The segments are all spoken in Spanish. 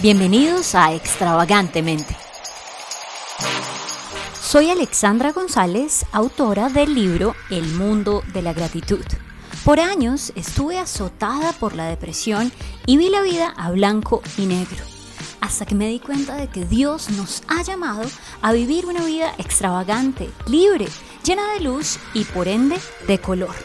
Bienvenidos a Extravagantemente. Soy Alexandra González, autora del libro El mundo de la gratitud. Por años estuve azotada por la depresión y vi la vida a blanco y negro, hasta que me di cuenta de que Dios nos ha llamado a vivir una vida extravagante, libre, llena de luz y por ende de color.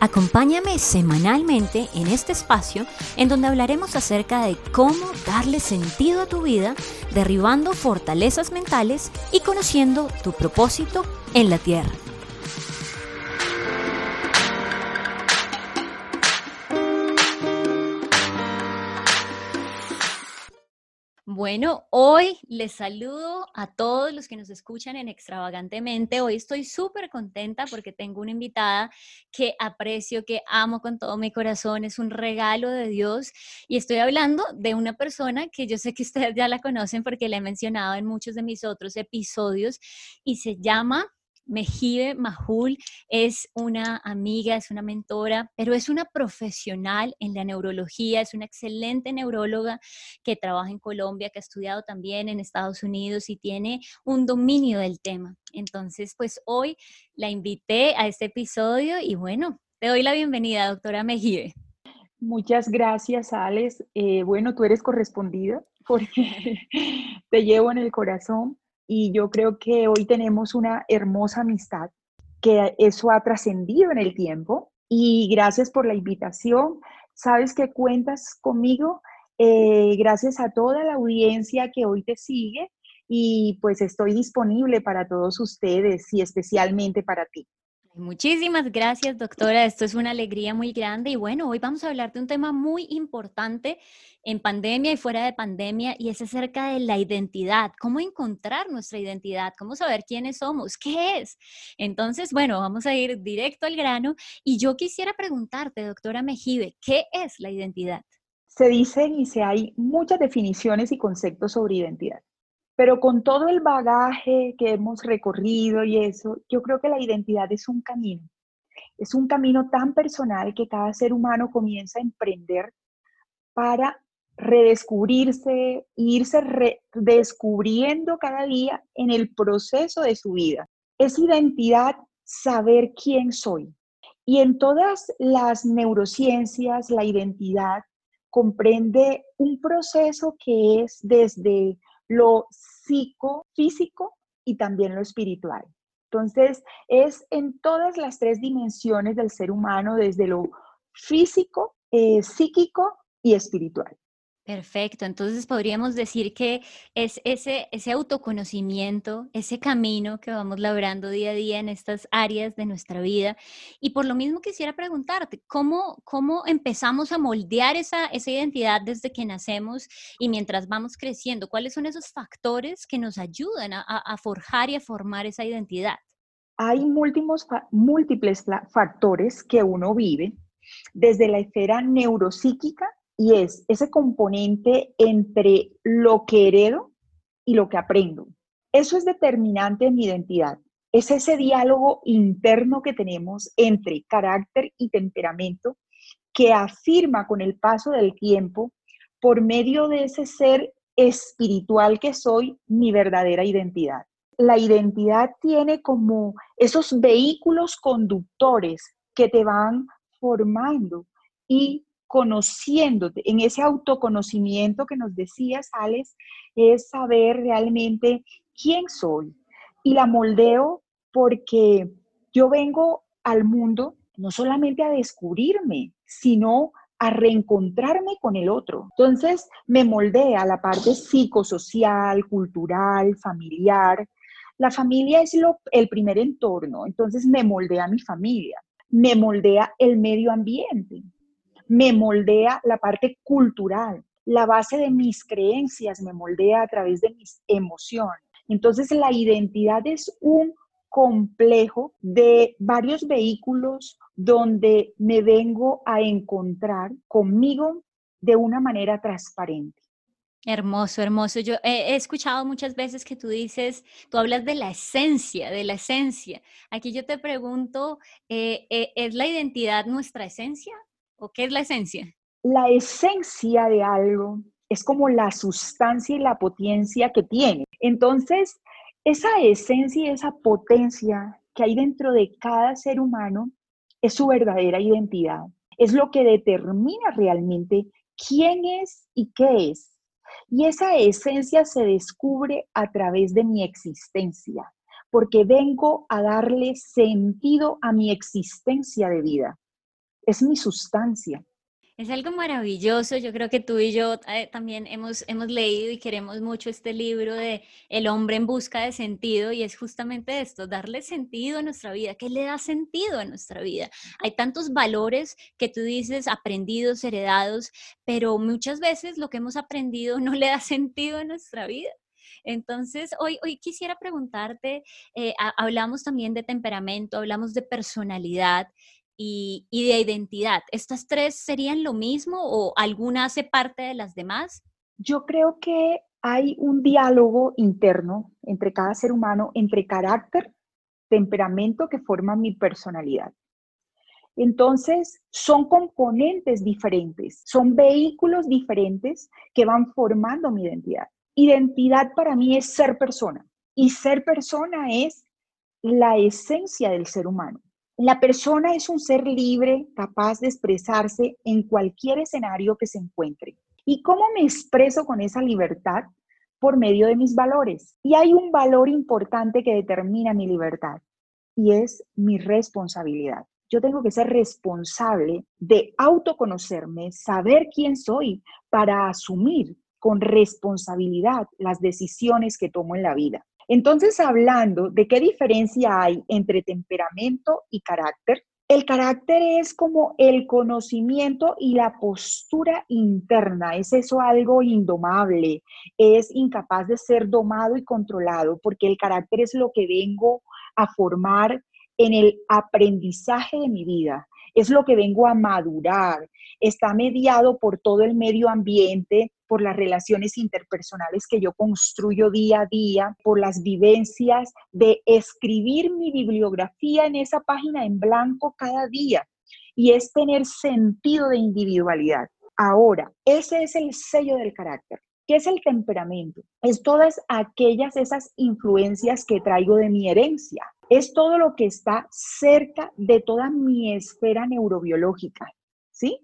Acompáñame semanalmente en este espacio en donde hablaremos acerca de cómo darle sentido a tu vida, derribando fortalezas mentales y conociendo tu propósito en la tierra. Bueno, hoy les saludo a todos los que nos escuchan en Extravagantemente. Hoy estoy súper contenta porque tengo una invitada que aprecio, que amo con todo mi corazón. Es un regalo de Dios y estoy hablando de una persona que yo sé que ustedes ya la conocen porque la he mencionado en muchos de mis otros episodios y se llama Mejibe Mahul es una amiga, es una mentora, pero es una profesional en la neurología, es una excelente neuróloga que trabaja en Colombia, que ha estudiado también en Estados Unidos y tiene un dominio del tema. Entonces, pues hoy la invité a este episodio y bueno, te doy la bienvenida, doctora Mejibe. Muchas gracias, Alex. Eh, bueno, tú eres correspondida porque te llevo en el corazón y yo creo que hoy tenemos una hermosa amistad, que eso ha trascendido en el tiempo y gracias por la invitación. Sabes que cuentas conmigo, eh, gracias a toda la audiencia que hoy te sigue y pues estoy disponible para todos ustedes y especialmente para ti. Muchísimas gracias, doctora. Esto es una alegría muy grande. Y bueno, hoy vamos a hablar de un tema muy importante en pandemia y fuera de pandemia, y es acerca de la identidad, cómo encontrar nuestra identidad, cómo saber quiénes somos, qué es. Entonces, bueno, vamos a ir directo al grano. Y yo quisiera preguntarte, doctora Mejibe, ¿qué es la identidad? Se dicen y se hay muchas definiciones y conceptos sobre identidad. Pero con todo el bagaje que hemos recorrido y eso, yo creo que la identidad es un camino. Es un camino tan personal que cada ser humano comienza a emprender para redescubrirse, irse redescubriendo cada día en el proceso de su vida. Es identidad saber quién soy. Y en todas las neurociencias, la identidad comprende un proceso que es desde lo psicofísico y también lo espiritual. Entonces, es en todas las tres dimensiones del ser humano, desde lo físico, eh, psíquico y espiritual. Perfecto, entonces podríamos decir que es ese, ese autoconocimiento, ese camino que vamos labrando día a día en estas áreas de nuestra vida. Y por lo mismo quisiera preguntarte, ¿cómo, cómo empezamos a moldear esa, esa identidad desde que nacemos y mientras vamos creciendo? ¿Cuáles son esos factores que nos ayudan a, forjar y a formar esa identidad? Hay múltiples, múltiples factores que uno vive desde la esfera neuropsíquica y es ese componente entre lo que heredo y lo que aprendo. Eso es determinante en mi identidad. Es ese diálogo interno que tenemos entre carácter y temperamento que afirma con el paso del tiempo, por medio de ese ser espiritual que soy, mi verdadera identidad. La identidad tiene como esos vehículos conductores que te van formando y conociéndote, en ese autoconocimiento que nos decías, Alex, es saber realmente quién soy. Y la moldeo porque yo vengo al mundo no solamente a descubrirme, sino a reencontrarme con el otro. Entonces me moldea la parte psicosocial, cultural, familiar. La familia es lo, el primer entorno, entonces me moldea mi familia, me moldea el medio ambiente, me moldea la parte cultural, la base de mis creencias me moldea a través de mis emociones. Entonces la identidad es un complejo de varios vehículos donde me vengo a encontrar conmigo de una manera transparente. Hermoso, hermoso. Yo he, escuchado muchas veces que tú dices, tú hablas de la esencia, de la esencia. Aquí yo te pregunto, eh, eh, ¿es la identidad nuestra esencia? ¿O qué es la esencia? La esencia de algo es como la sustancia y la potencia que tiene. Entonces, esa esencia y esa potencia que hay dentro de cada ser humano es su verdadera identidad. Es lo que determina realmente quién es y qué es. Y esa esencia se descubre a través de mi existencia, porque vengo a darle sentido a mi existencia de vida. Es mi sustancia. Es algo maravilloso. Yo creo que tú y yo eh, también hemos, hemos leído y queremos mucho este libro de El hombre en busca de sentido y es justamente esto, darle sentido a nuestra vida. ¿Qué le da sentido a nuestra vida? Hay tantos valores que tú dices aprendidos, heredados, pero muchas veces lo que hemos aprendido no le da sentido a nuestra vida. Entonces, hoy, hoy quisiera preguntarte, eh, hablamos también de temperamento, hablamos de personalidad y, de identidad. ¿Estas tres serían lo mismo o alguna hace parte de las demás? Yo creo que hay un diálogo interno entre cada ser humano, entre carácter, temperamento que forman mi personalidad. Entonces, son componentes diferentes, son vehículos diferentes que van formando mi identidad. Identidad para mí es ser persona y ser persona es la esencia del ser humano. La persona es un ser libre, capaz de expresarse en cualquier escenario que se encuentre. ¿Y cómo me expreso con esa libertad? Por medio de mis valores. Y hay un valor importante que determina mi libertad y es mi responsabilidad. Yo tengo que ser responsable de autoconocerme, saber quién soy para asumir con responsabilidad las decisiones que tomo en la vida. Entonces, hablando de qué diferencia hay entre temperamento y carácter, el carácter es como el conocimiento y la postura interna, es eso algo indomable, es incapaz de ser domado y controlado, porque el carácter es lo que vengo a formar en el aprendizaje de mi vida, es lo que vengo a madurar, está mediado por todo el medio ambiente, por las relaciones interpersonales que yo construyo día a día, por las vivencias de escribir mi bibliografía en esa página en blanco cada día. Y es tener sentido de individualidad. Ahora, ese es el sello del carácter. ¿Qué es el temperamento? Es todas aquellas esas influencias que traigo de mi herencia. Es todo lo que está cerca de toda mi esfera neurobiológica, ¿sí?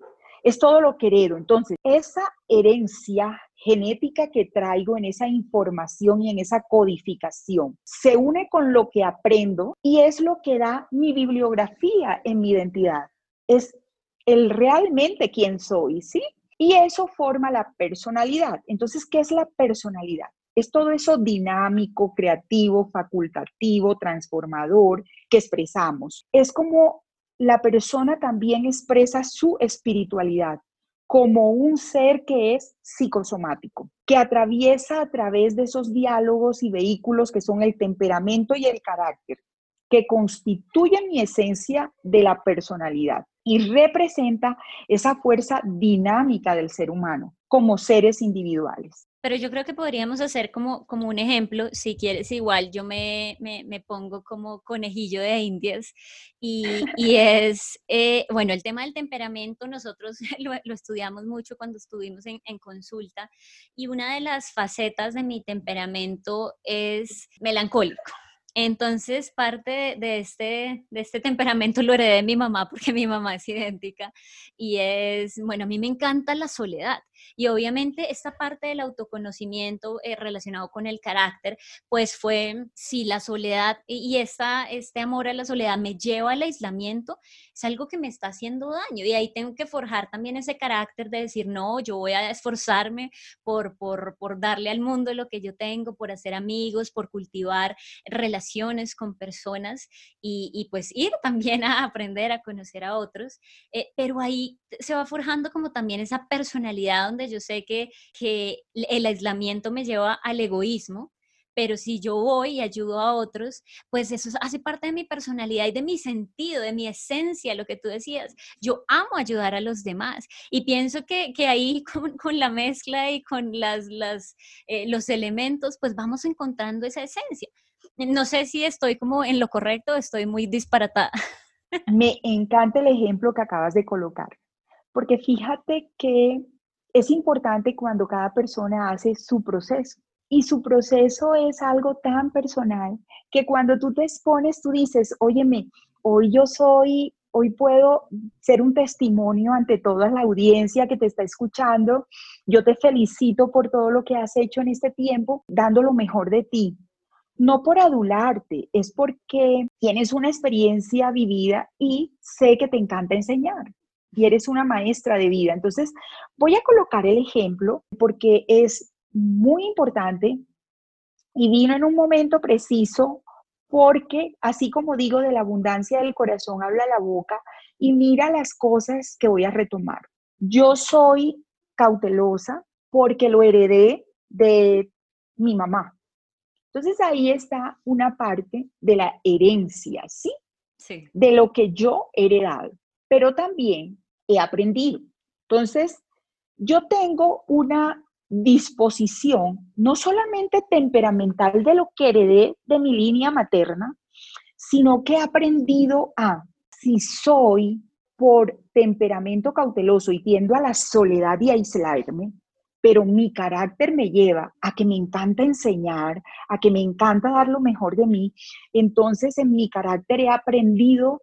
Es todo lo que heredo. Entonces, esa herencia genética que traigo en esa información y en esa codificación se une con lo que aprendo y es lo que da mi bibliografía en mi identidad. Es el realmente quién soy, ¿sí? Y eso forma la personalidad. Entonces, ¿qué es la personalidad? Es todo eso dinámico, creativo, facultativo, transformador que expresamos. Es como la persona también expresa su espiritualidad como un ser que es psicosomático, que atraviesa a través de esos diálogos y vehículos que son el temperamento y el carácter, que constituyen mi esencia de la personalidad y representa esa fuerza dinámica del ser humano como seres individuales pero yo creo que podríamos hacer como, como un ejemplo, si quieres igual, yo me, me, pongo como conejillo de indias y, y es, eh, bueno, el tema del temperamento, nosotros lo, lo estudiamos mucho cuando estuvimos en, en, consulta y una de las facetas de mi temperamento es melancólico. Entonces, parte de, este, de este temperamento lo heredé de mi mamá, porque mi mamá es idéntica, y es, bueno, a mí me encanta la soledad. Y obviamente esta parte del autoconocimiento eh, relacionado con el carácter, pues fue, si la soledad y esta, este amor a la soledad me lleva al aislamiento, es algo que me está haciendo daño. Y ahí tengo que forjar también ese carácter de decir, no, yo voy a esforzarme por, por, por darle al mundo lo que yo tengo, por hacer amigos, por cultivar relaciones con personas y, pues ir también a aprender a conocer a otros. Eh, pero ahí se va forjando como también esa personalidad donde yo sé que, que el aislamiento me lleva al egoísmo, pero si yo voy y ayudo a otros, pues eso hace parte de mi personalidad y de mi sentido, de mi esencia, lo que tú decías. Yo amo ayudar a los demás y pienso que, que ahí con, con, la mezcla y con las, las, eh, los elementos, pues vamos encontrando esa esencia. No sé si estoy como en lo correcto, estoy muy disparatada. Me encanta el ejemplo que acabas de colocar, porque fíjate que es importante cuando cada persona hace su proceso. Y su proceso es algo tan personal que cuando tú te expones, tú dices, óyeme, hoy yo soy, hoy puedo ser un testimonio ante toda la audiencia que te está escuchando. Yo te felicito por todo lo que has hecho en este tiempo, dando lo mejor de ti. No por adularte, es porque tienes una experiencia vivida y sé que te encanta enseñar y eres una maestra de vida. Entonces, voy a colocar el ejemplo porque es muy importante y vino en un momento preciso porque, así como digo, de la abundancia del corazón habla la boca y mira las cosas que voy a retomar. Yo soy cautelosa porque lo heredé de mi mamá. Entonces ahí está una parte de la herencia, ¿sí? Sí. De lo que yo he heredado, pero también he aprendido. Entonces, yo tengo una disposición, no solamente temperamental de lo que heredé de mi línea materna, sino que he aprendido a, si soy por temperamento cauteloso y tiendo a la soledad y a aislarme, pero mi carácter me lleva a que me encanta enseñar, a que me encanta dar lo mejor de mí, entonces en mi carácter he aprendido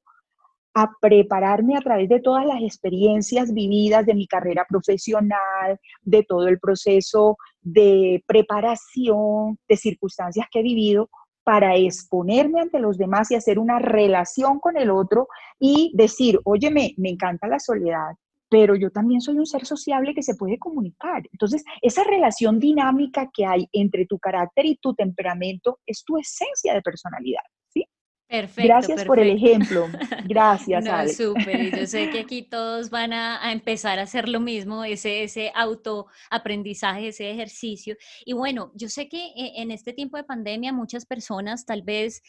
a prepararme a través de todas las experiencias vividas de mi carrera profesional, de todo el proceso de preparación, de circunstancias que he vivido, para exponerme ante los demás y hacer una relación con el otro y decir, óyeme, me encanta la soledad, pero yo también soy un ser sociable que se puede comunicar. Entonces, esa relación dinámica que hay entre tu carácter y tu temperamento es tu esencia de personalidad. Perfecto. Gracias por el ejemplo. Gracias, no, Súper. Yo sé que aquí todos van a, empezar a hacer lo mismo, ese, ese autoaprendizaje, ese ejercicio. Y bueno, yo sé que eh, en este tiempo de pandemia muchas personas tal vez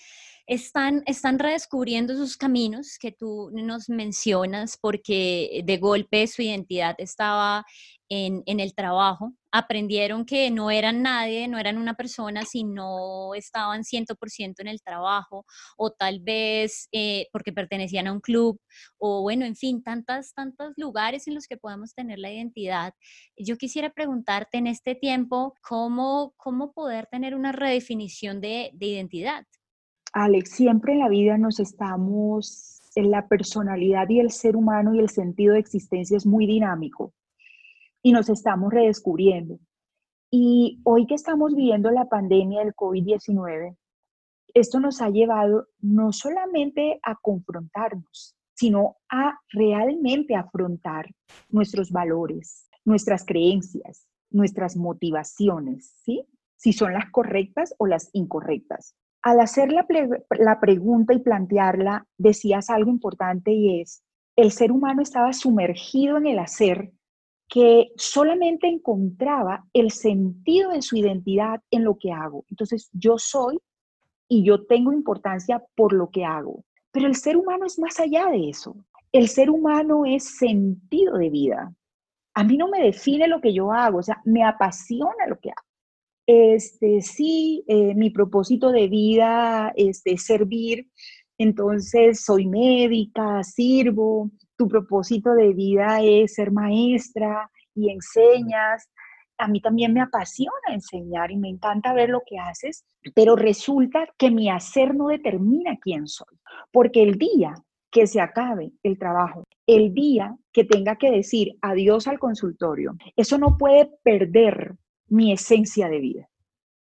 están, están redescubriendo sus caminos que tú nos mencionas porque de golpe su identidad estaba en, el trabajo, aprendieron que no eran nadie, no eran una persona si no estaban 100% en el trabajo o tal vez eh, porque pertenecían a un club o bueno, en fin, tantas, tantos lugares en los que podemos tener la identidad. Yo quisiera preguntarte en este tiempo, ¿cómo, cómo poder tener una redefinición de, de identidad? Alex, siempre en la vida nos estamos, en la personalidad y el ser humano y el sentido de existencia es muy dinámico y nos estamos redescubriendo. Y hoy que estamos viviendo la pandemia del COVID-19, esto nos ha llevado no solamente a confrontarnos, sino a realmente afrontar nuestros valores, nuestras creencias, nuestras motivaciones, ¿sí? Si son las correctas o las incorrectas al hacer la, pregunta y plantearla, decías algo importante y es, el ser humano estaba sumergido en el hacer que solamente encontraba el sentido de su identidad en lo que hago. Entonces, yo soy y yo tengo importancia por lo que hago. Pero el ser humano es más allá de eso. El ser humano es sentido de vida. A mí no me define lo que yo hago, o sea, me apasiona lo que hago. Este, sí, eh, mi propósito de vida este, es servir, entonces soy médica, sirvo, tu propósito de vida es ser maestra y enseñas. A mí también me apasiona enseñar y me encanta ver lo que haces, pero resulta que mi hacer no determina quién soy, porque el día que se acabe el trabajo, el día que tenga que decir adiós al consultorio, eso no puede perder mi esencia de vida.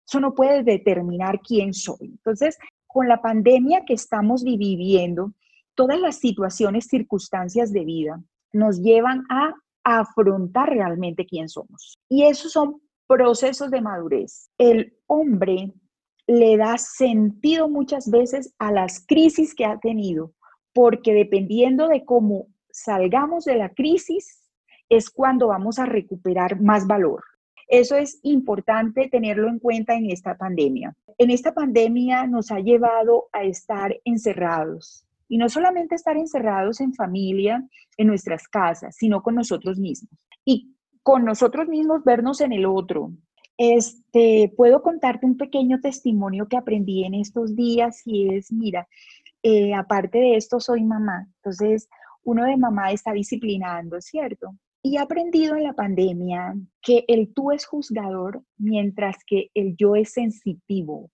Eso no puede determinar quién soy. Entonces, con la pandemia que estamos viviendo, todas las situaciones, circunstancias de vida nos llevan a afrontar realmente quién somos. Y esos son procesos de madurez. El hombre le da sentido muchas veces a las crisis que ha tenido, porque dependiendo de cómo salgamos de la crisis, es cuando vamos a recuperar más valor. Eso es importante tenerlo en cuenta en esta pandemia. En esta pandemia nos ha llevado a estar encerrados. Y no solamente estar encerrados en familia, en nuestras casas, sino con nosotros mismos. Y con nosotros mismos vernos en el otro. Este, puedo contarte un pequeño testimonio que aprendí en estos días y es, mira, eh, aparte de esto soy mamá. Entonces, uno de mamá está disciplinando, ¿cierto? Y he aprendido en la pandemia que el tú es juzgador mientras que el yo es sensitivo.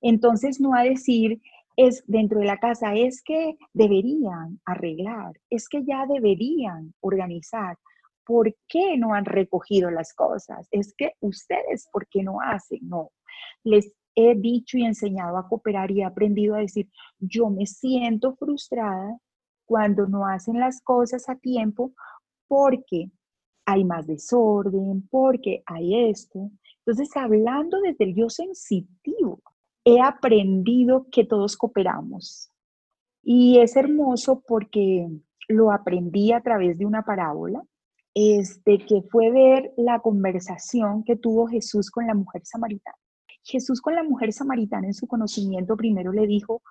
Entonces, no a decir, es dentro de la casa, es que deberían arreglar, es que ya deberían organizar. ¿Por qué no han recogido las cosas? Es que ustedes, ¿por qué no hacen? No. Les he dicho y enseñado a cooperar y he aprendido a decir, yo me siento frustrada cuando no hacen las cosas a tiempo porque hay más desorden, porque hay esto. Entonces, hablando desde el yo sensitivo, he aprendido que todos cooperamos. Y es hermoso porque lo aprendí a través de una parábola, este, que fue ver la conversación que tuvo Jesús con la mujer samaritana. Jesús con la mujer samaritana en su conocimiento primero le dijo,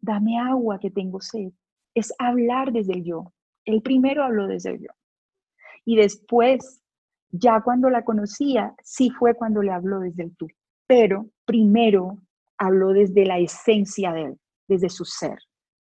dame agua que tengo sed. Es hablar desde el yo. El primero habló desde el yo. Y después, ya cuando la conocía, sí fue cuando le habló desde el tú. Pero primero habló desde la esencia de él, desde su ser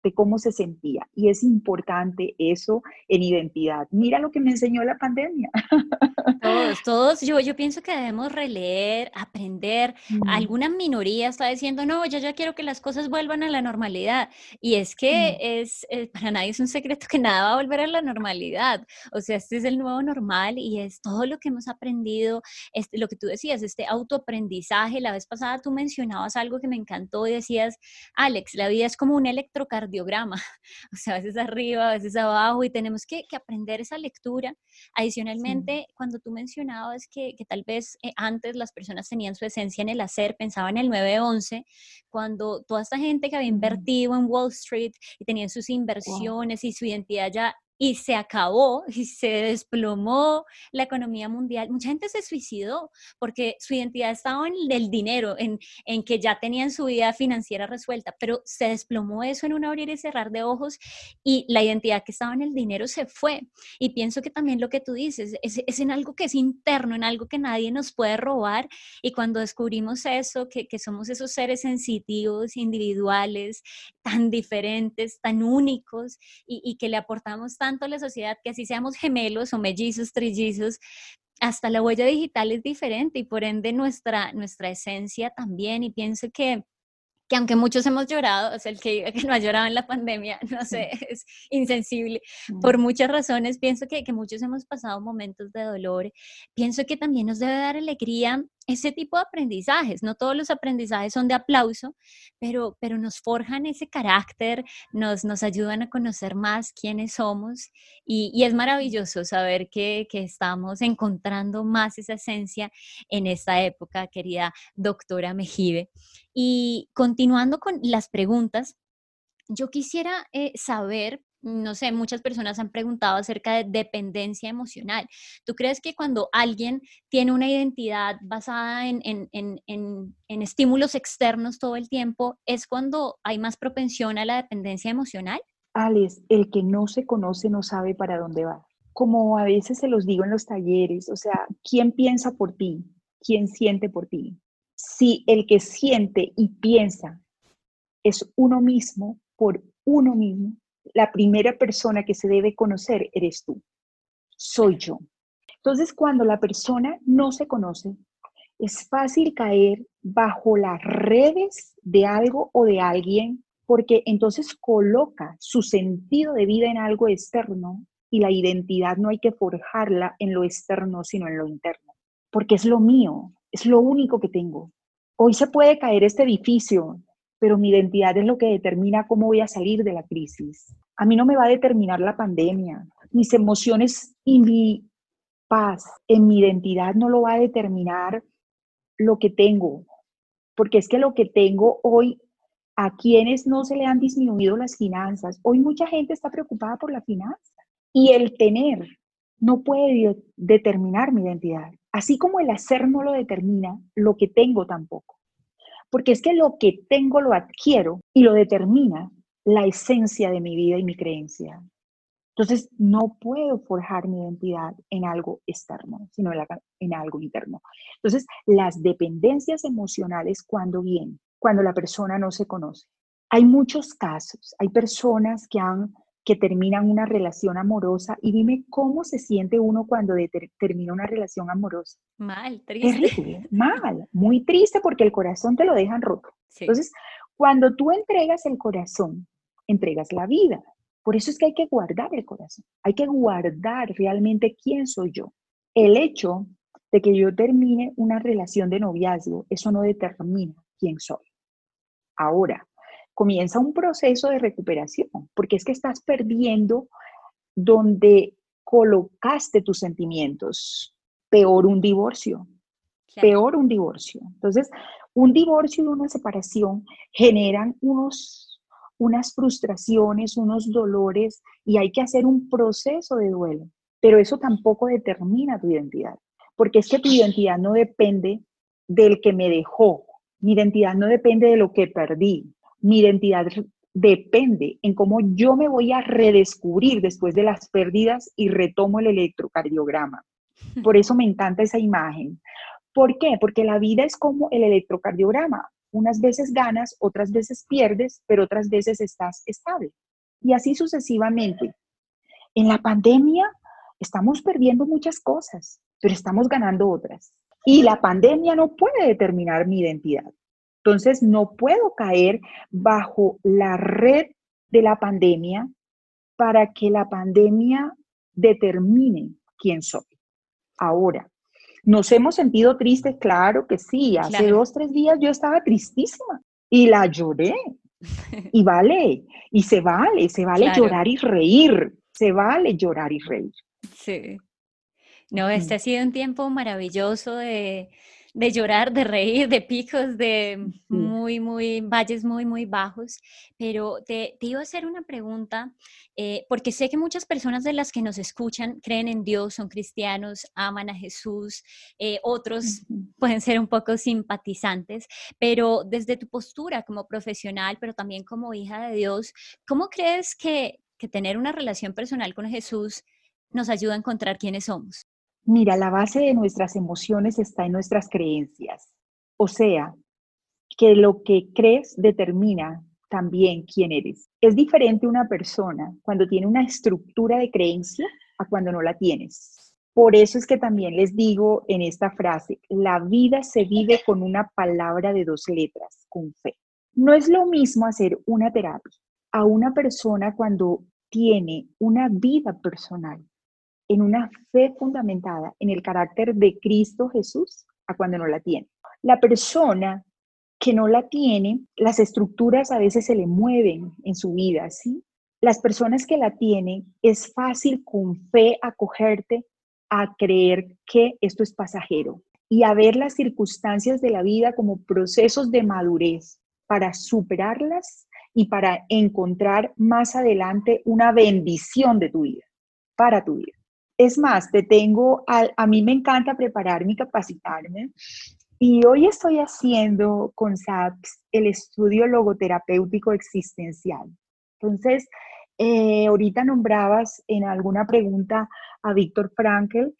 de cómo se sentía. Y es importante eso en identidad. Mira lo que me enseñó la pandemia. Todos, todos, yo, yo pienso que debemos releer, aprender. Mm. Alguna minoría está diciendo, no, yo ya quiero que las cosas vuelvan a la normalidad. Y es que mm. es, eh, para nadie es un secreto que nada va a volver a la normalidad. O sea, este es el nuevo normal y es todo lo que hemos aprendido, este, lo que tú decías, este autoaprendizaje. La vez pasada tú mencionabas algo que me encantó y decías, Alex, la vida es como un electrocardiograma diograma, o sea, a veces arriba, a veces abajo, y tenemos que, aprender esa lectura. Adicionalmente, cuando tú mencionabas que, que tal vez eh, antes las personas tenían su esencia en el hacer, pensaban en el 9-11, cuando toda esta gente que había invertido en Wall Street y tenían sus inversiones y su identidad ya y se acabó y se desplomó la economía mundial. Mucha gente se suicidó porque su identidad estaba en el dinero, en, en que ya tenían su vida financiera resuelta, pero se desplomó eso en un abrir y cerrar de ojos y la identidad que estaba en el dinero se fue. Y pienso que también lo que tú dices es, en algo que es interno, en algo que nadie nos puede robar. Y cuando descubrimos eso, que, que somos esos seres sensitivos, individuales, tan diferentes, tan únicos y, y que le aportamos a la sociedad que así seamos gemelos o mellizos, trillizos, hasta la huella digital es diferente y por ende nuestra, nuestra esencia también. Y pienso que que aunque muchos hemos llorado, o sea, el que, que no ha llorado en la pandemia, no sé, es insensible. Por muchas razones, pienso que, que muchos hemos pasado momentos de dolor. Pienso que también nos debe dar alegría ese tipo de aprendizajes. No todos los aprendizajes son de aplauso, pero, pero nos forjan ese carácter, nos, nos ayudan a conocer más quiénes somos y, y es maravilloso saber que, que, estamos encontrando más esa esencia en esta época, querida doctora Mejibe. Y continuando con las preguntas, yo quisiera eh, saber no sé, muchas personas han preguntado acerca de dependencia emocional. ¿Tú crees que cuando alguien tiene una identidad basada en, estímulos externos todo el tiempo, es cuando hay más propensión a la dependencia emocional? Alex, el que no se conoce no sabe para dónde va. Como a veces se los digo en los talleres, o sea, ¿quién piensa por ti? ¿Quién siente por ti? Si el que siente y piensa es uno mismo por uno mismo, la primera persona que se debe conocer eres tú. Soy yo. Entonces, cuando la persona no se conoce, es fácil caer bajo las redes de algo o de alguien porque entonces coloca su sentido de vida en algo externo y la identidad no hay que forjarla en lo externo, sino en lo interno, porque es lo mío, es lo único que tengo. Hoy se puede caer este edificio, pero mi identidad es lo que determina cómo voy a salir de la crisis. A mí no me va a determinar la pandemia, mis emociones y mi paz en mi identidad no lo va a determinar lo que tengo, porque es que lo que tengo hoy, a quienes no se le han disminuido las finanzas, hoy mucha gente está preocupada por la finanza y el tener no puede determinar mi identidad. Así como el hacer no lo determina, lo que tengo tampoco porque es que lo que tengo lo adquiero y lo determina la esencia de mi vida y mi creencia. Entonces, no puedo forjar mi identidad en algo externo, sino en, algo interno. Entonces, las dependencias emocionales, cuando vienen, cuando la persona no se conoce. Hay muchos casos, hay personas que han que terminan una relación amorosa y dime cómo se siente uno cuando termina una relación amorosa. Mal, triste. Terrible, mal, muy triste porque el corazón te lo dejan roto. Entonces, cuando tú entregas el corazón, entregas la vida. Por eso es que hay que guardar el corazón, hay que guardar realmente quién soy yo. El hecho de que yo termine una relación de noviazgo, eso no determina quién soy. Ahora, comienza un proceso de recuperación, porque es que estás perdiendo donde colocaste tus sentimientos. Peor un divorcio, peor un divorcio. Entonces, un divorcio y una separación generan unos, unas frustraciones, unos dolores y hay que hacer un proceso de duelo, pero eso tampoco determina tu identidad, porque es que tu identidad no depende del que me dejó, mi identidad no depende de lo que perdí, mi identidad depende en cómo yo me voy a redescubrir después de las pérdidas y retomo el electrocardiograma. Por eso me encanta esa imagen. ¿Por qué? Porque la vida es como el electrocardiograma. Unas veces ganas, otras veces pierdes, pero otras veces estás estable. Y así sucesivamente. En la pandemia estamos perdiendo muchas cosas, pero estamos ganando otras. Y la pandemia no puede determinar mi identidad. Entonces, no puedo caer bajo la red de la pandemia para que la pandemia determine quién soy. Ahora, ¿nos hemos sentido tristes? Claro que sí. Hace dos, tres días yo estaba tristísima y la lloré. Y vale, y se vale, se vale llorar y reír, se vale llorar y reír. Sí. No, este ha sido un tiempo maravilloso de, de llorar, de reír, de picos, de muy, muy, valles muy, muy bajos. Pero te, te iba a hacer una pregunta, eh, porque sé que muchas personas de las que nos escuchan creen en Dios, son cristianos, aman a Jesús, eh, otros pueden ser un poco simpatizantes, pero desde tu postura como profesional, pero también como hija de Dios, ¿cómo crees que, que tener una relación personal con Jesús nos ayuda a encontrar quiénes somos? Mira, la base de nuestras emociones está en nuestras creencias. O sea, que lo que crees determina también quién eres. Es diferente una persona cuando tiene una estructura de creencia a cuando no la tienes. Por eso es que también les digo en esta frase, la vida se vive con una palabra de dos letras, con fe. No es lo mismo hacer una terapia a una persona cuando tiene una vida personal en una fe fundamentada en el carácter de Cristo Jesús a cuando no la tiene. La persona que no la tiene, las estructuras a veces se le mueven en su vida, ¿sí? Las personas que la tienen, es fácil con fe acogerte a creer que esto es pasajero y a ver las circunstancias de la vida como procesos de madurez para superarlas y para encontrar más adelante una bendición de tu vida, para tu vida. Es más, te tengo, a, mí me encanta prepararme y capacitarme. Y hoy estoy haciendo con SAPS el estudio logoterapéutico existencial. Entonces, eh, ahorita nombrabas en alguna pregunta a Víctor Frankl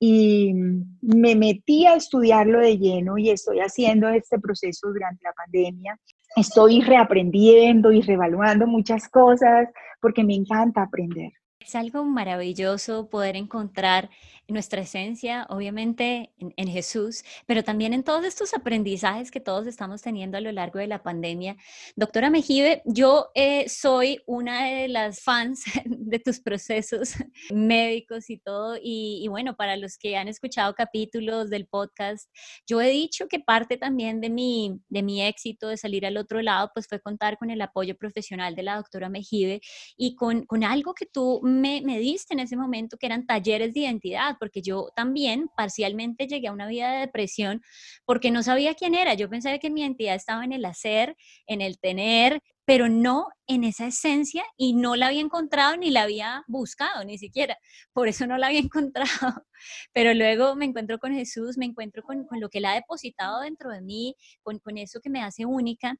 y me metí a estudiarlo de lleno y estoy haciendo este proceso durante la pandemia. Estoy reaprendiendo y revaluando muchas cosas porque me encanta aprender. Es algo maravilloso poder encontrar nuestra esencia, obviamente en, Jesús, pero también en todos estos aprendizajes que todos estamos teniendo a lo largo de la pandemia. Doctora Mejibe, yo eh, soy una de las fans de tus procesos médicos y todo, y, y, bueno, para los que han escuchado capítulos del podcast, yo he dicho que parte también de mi, de mi éxito de salir al otro lado, pues fue contar con el apoyo profesional de la doctora Mejibe y con, con algo que tú me, me diste en ese momento, que eran talleres de identidad porque yo también parcialmente llegué a una vida de depresión porque no sabía quién era. Yo pensaba que mi identidad estaba en el hacer, en el tener, pero no en esa esencia y no la había encontrado ni la había buscado ni siquiera. Por eso no la había encontrado. Pero luego me encuentro con Jesús, me encuentro con, con lo que Él ha depositado dentro de mí, con, con eso que me hace única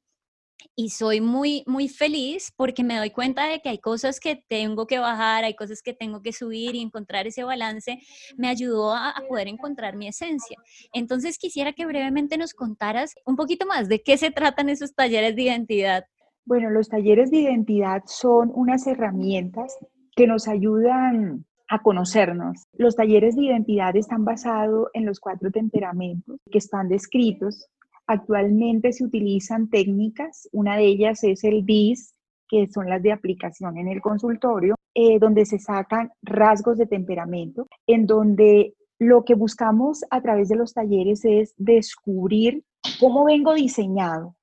y soy muy, muy feliz porque me doy cuenta de que hay cosas que tengo que bajar, hay cosas que tengo que subir y encontrar ese balance me ayudó a, poder encontrar mi esencia. Entonces quisiera que brevemente nos contaras un poquito más de qué se tratan esos talleres de identidad. Bueno, los talleres de identidad son unas herramientas que nos ayudan a conocernos. Los talleres de identidad están basados en los cuatro temperamentos que están descritos. Actualmente se utilizan técnicas, una de ellas es el DIS, que son las de aplicación en el consultorio, eh, donde se sacan rasgos de temperamento, en donde lo que buscamos a través de los talleres es descubrir cómo vengo diseñado,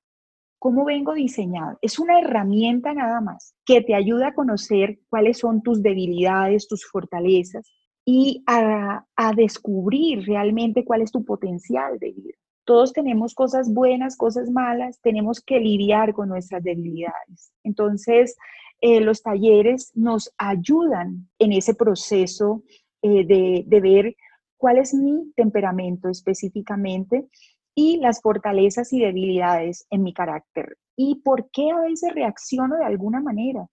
cómo vengo diseñado. Es una herramienta nada más que te ayuda a conocer cuáles son tus debilidades, tus fortalezas y a, a descubrir realmente cuál es tu potencial de vida. Todos tenemos cosas buenas, cosas malas, tenemos que lidiar con nuestras debilidades. Entonces, eh, los talleres nos ayudan en ese proceso eh, de, de ver cuál es mi temperamento específicamente y las fortalezas y debilidades en mi carácter y por qué a veces reacciono de alguna manera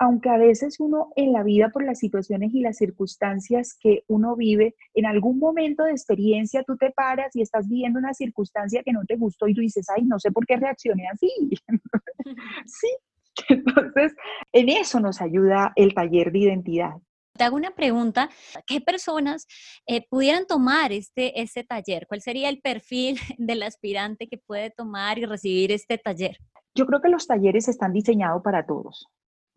aunque a veces uno en la vida por las situaciones y las circunstancias que uno vive, en algún momento de experiencia tú te paras y estás viviendo una circunstancia que no te gustó y tú dices, ay, no sé por qué reaccioné así. sí, entonces en eso nos ayuda el taller de identidad. Te hago una pregunta, ¿qué personas eh, pudieran tomar este, este taller? ¿Cuál sería el perfil del aspirante que puede tomar y recibir este taller? Yo creo que los talleres están diseñados para todos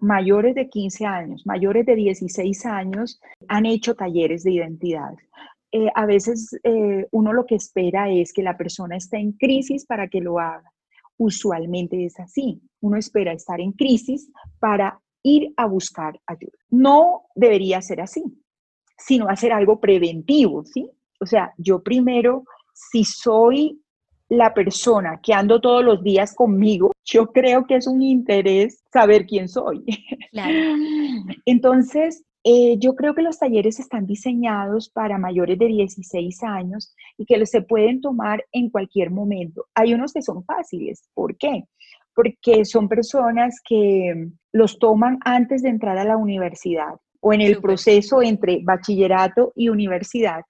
mayores de 15 años, mayores de 16 años, han hecho talleres de identidad. Eh, a veces eh, uno lo que espera es que la persona esté en crisis para que lo haga. Usualmente es así. Uno espera estar en crisis para ir a buscar ayuda. No debería ser así, sino hacer algo preventivo, ¿sí? O sea, yo primero, si soy la persona que ando todos los días conmigo, yo creo que es un interés saber quién soy. Entonces, eh, yo creo que los talleres están diseñados para mayores de 16 años y que se pueden tomar en cualquier momento. Hay unos que son fáciles. ¿Por qué? Porque son personas que los toman antes de entrar a la universidad o en el proceso entre bachillerato y universidad.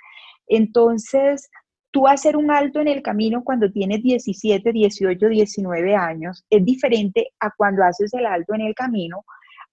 Entonces, tú hacer un alto en el camino cuando tienes 17, 18, 19 años es diferente a cuando haces el alto en el camino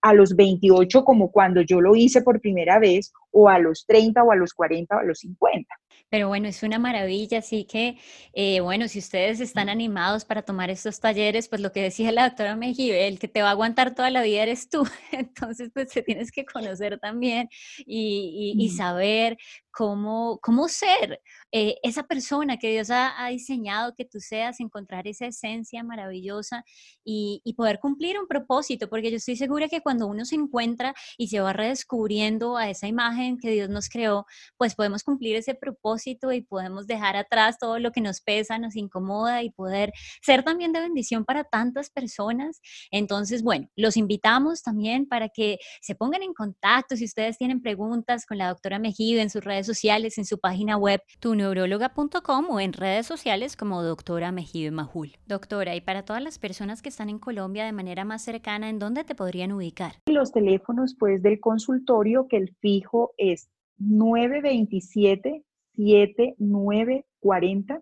a los 28 como cuando yo lo hice por primera vez o a los 30 o a los 40 o a los 50. Pero bueno, es una maravilla, así que eh, bueno, si ustedes están animados para tomar estos talleres, pues lo que decía la doctora Mejibe, el que te va a aguantar toda la vida eres tú, entonces pues te tienes que conocer también y, y, y saber cómo, cómo ser eh, esa persona que Dios ha, diseñado que tú seas, encontrar esa esencia maravillosa y, poder cumplir un propósito, porque yo estoy segura que cuando uno se encuentra y se va redescubriendo a esa imagen que Dios nos creó, pues podemos cumplir ese propósito y podemos dejar atrás todo lo que nos pesa, nos incomoda y poder ser también de bendición para tantas personas. Entonces, bueno, los invitamos también para que se pongan en contacto si ustedes tienen preguntas con la doctora Mejido en sus redes sociales, en su página web tuneuróloga.com o en redes sociales como doctora Mejido Majul. Doctora, y para todas las personas que están en Colombia de manera más cercana, ¿en dónde te podrían ubicar? Los teléfonos pues del consultorio, que el fijo es 927 7940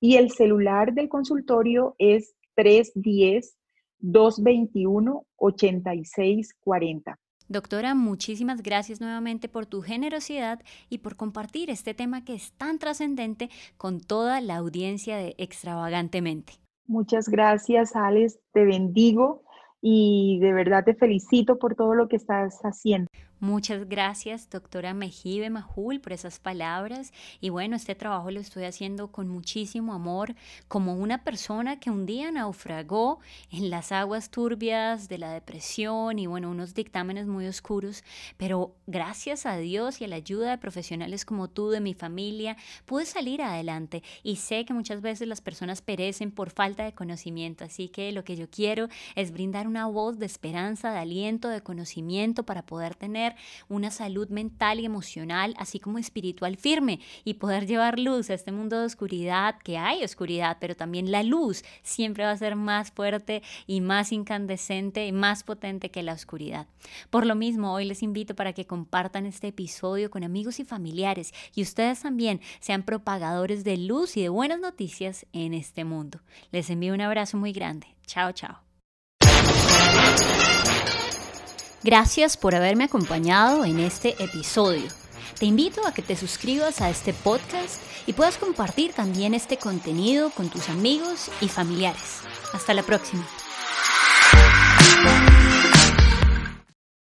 y el celular del consultorio es 310 221 8640. Doctora, muchísimas gracias nuevamente por tu generosidad y por compartir este tema que es tan trascendente con toda la audiencia de Extravagantemente. Muchas gracias, Alex. Te bendigo y de verdad te felicito por todo lo que estás haciendo. Muchas gracias, doctora Mejibe Majul, por esas palabras. Y bueno, este trabajo lo estoy haciendo con muchísimo amor, como una persona que un día naufragó en las aguas turbias de la depresión y bueno, unos dictámenes muy oscuros, pero gracias a Dios y a la ayuda de profesionales como tú, de mi familia, pude salir adelante. Y sé que muchas veces las personas perecen por falta de conocimiento, así que lo que yo quiero es brindar una voz de esperanza, de aliento, de conocimiento para poder una salud mental y emocional, así como espiritual firme y poder llevar luz a este mundo de oscuridad, que hay oscuridad, pero también la luz siempre va a ser más fuerte y más incandescente y más potente que la oscuridad. Por lo mismo, hoy les invito para que compartan este episodio con amigos y familiares y ustedes también sean propagadores de luz y de buenas noticias en este mundo. Les envío un abrazo muy grande. Chao, chao. Gracias por haberme acompañado en este episodio. Te invito a que te suscribas a este podcast y puedas compartir también este contenido con tus amigos y familiares. Hasta la próxima.